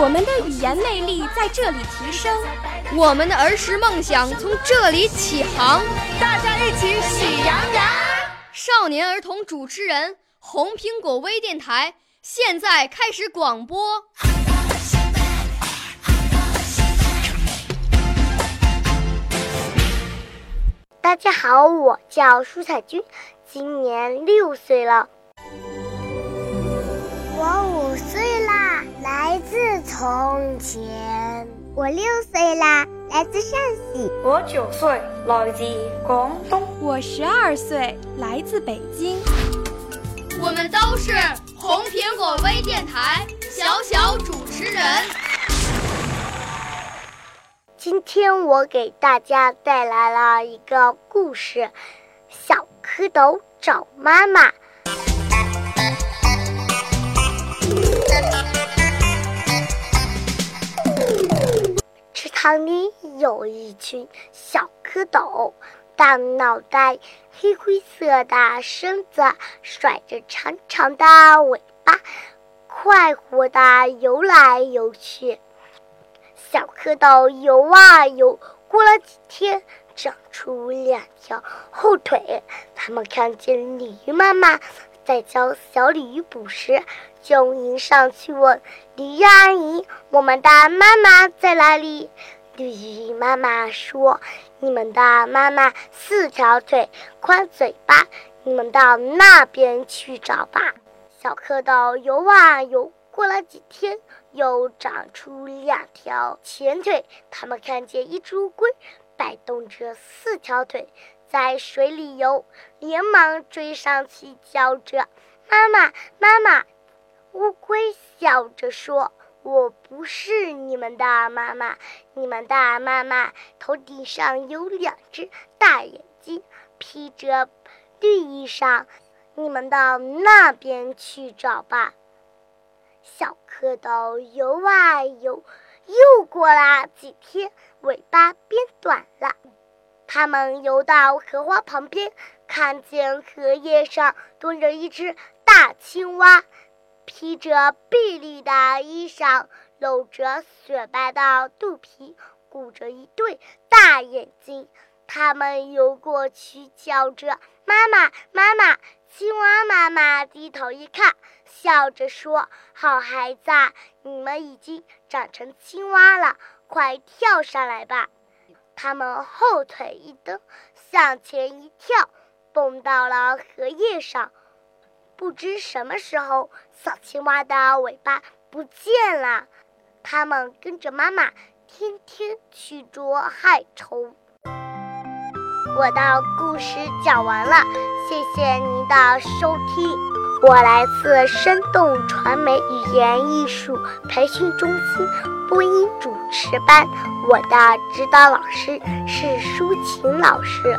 我们的语言魅力在这里提升，我们的儿时梦想从这里起航。大家一起喜羊羊。少年儿童主持人，红苹果微电台现在开始广播。大家好，我叫舒彩君，今年六岁了。我五岁从前。我六岁啦，来自陕西。我九岁，来自广东。我十二岁，来自北京。我们都是红苹果微电台小小主持人。今天我给大家带来了一个故事：小蝌蚪找妈妈。塘里有一群小蝌蚪，大脑袋，黑灰色的身子，甩着长长的尾巴，快活地游来游去。小蝌蚪游啊游，过了几天，长出两条后腿。他们看见鲤鱼妈妈在教小鲤鱼捕食，就迎上去问：“鲤鱼阿姨，我们的妈妈在哪里？”鲤鱼妈妈说：“你们的妈妈四条腿，宽嘴巴，你们到那边去找吧。”小蝌蚪游啊游，过了几天。又长出两条前腿，他们看见一只乌龟摆动着四条腿在水里游，连忙追上去叫着：“妈妈，妈妈！”乌龟笑着说：“我不是你们的妈妈，你们的妈妈头顶上有两只大眼睛，披着绿衣裳，你们到那边去找吧。”小蝌蚪游啊游，又过了几天，尾巴变短了。它们游到荷花旁边，看见荷叶上蹲着一只大青蛙，披着碧绿的衣裳，露着雪白的肚皮，鼓着一对大眼睛。它们游过去，叫着：“妈妈，妈妈！”青蛙妈妈低头一看，笑着说：“好孩子，你们已经长成青蛙了，快跳上来吧！”他们后腿一蹬，向前一跳，蹦到了荷叶上。不知什么时候，小青蛙的尾巴不见了。它们跟着妈妈，天天去捉害虫。我的故事讲完了，谢谢您的收听。我来自生动传媒语言艺术培训中心播音主持班，我的指导老师是舒琴老师。